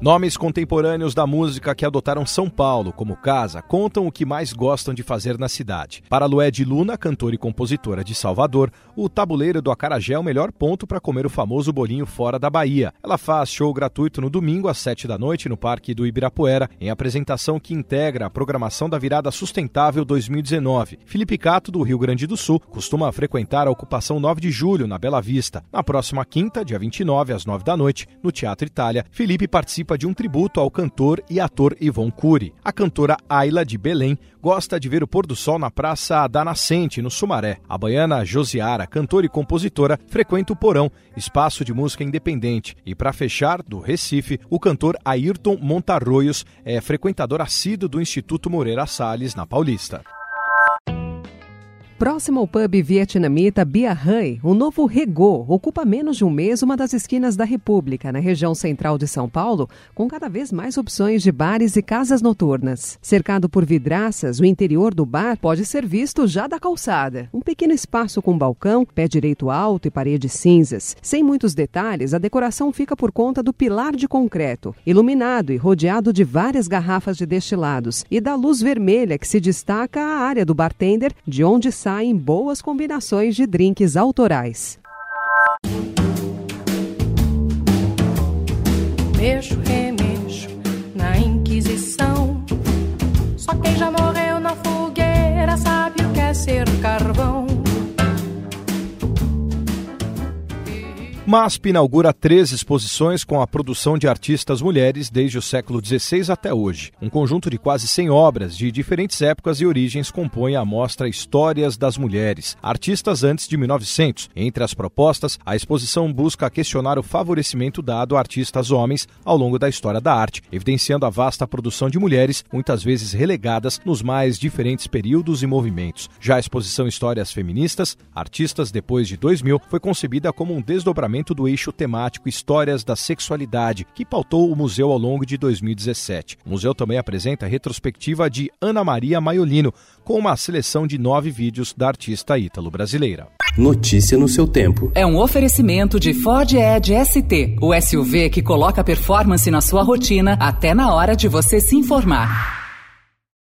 Nomes contemporâneos da música que adotaram São Paulo como casa contam o que mais gostam de fazer na cidade. Para Lued Luna, cantora e compositora de Salvador, o tabuleiro do Acarajé é o melhor ponto para comer o famoso bolinho fora da Bahia. Ela faz show gratuito no domingo às 7 da noite no Parque do Ibirapuera, em apresentação que integra a programação da Virada Sustentável 2019. Felipe Cato, do Rio Grande do Sul, costuma frequentar a ocupação 9 de julho, na Bela Vista. Na próxima quinta, dia 29, às 9 da noite, no Teatro Itália, Felipe participa de um tributo ao cantor e ator Ivon Cury. A cantora Ayla de Belém gosta de ver o pôr do sol na Praça da Nascente, no Sumaré. A baiana Josiara, cantora e compositora, frequenta o Porão, espaço de música independente. E para fechar, do Recife, o cantor Ayrton Montarroios é frequentador assíduo do Instituto Moreira Salles, na Paulista. Próximo ao pub vietnamita Bia Hoi, o novo Regô ocupa menos de um mês uma das esquinas da República, na região central de São Paulo, com cada vez mais opções de bares e casas noturnas. Cercado por vidraças, o interior do bar pode ser visto já da calçada. Um pequeno espaço com balcão, pé direito alto e paredes cinzas. Sem muitos detalhes, a decoração fica por conta do pilar de concreto, iluminado e rodeado de várias garrafas de destilados, e da luz vermelha que se destaca a área do bartender, de onde sai saem boas combinações de drinks autorais. Mexo, MASP inaugura três exposições com a produção de artistas mulheres desde o século XVI até hoje. Um conjunto de quase 100 obras de diferentes épocas e origens compõe a mostra Histórias das Mulheres, artistas antes de 1900. Entre as propostas, a exposição busca questionar o favorecimento dado a artistas homens ao longo da história da arte, evidenciando a vasta produção de mulheres, muitas vezes relegadas nos mais diferentes períodos e movimentos. Já a exposição Histórias Feministas, Artistas depois de 2000, foi concebida como um desdobramento do eixo temático Histórias da Sexualidade, que pautou o museu ao longo de 2017. O museu também apresenta a retrospectiva de Ana Maria Maiolino, com uma seleção de nove vídeos da artista ítalo-brasileira. Notícia no seu tempo. É um oferecimento de Ford Edge ST, o SUV que coloca performance na sua rotina até na hora de você se informar.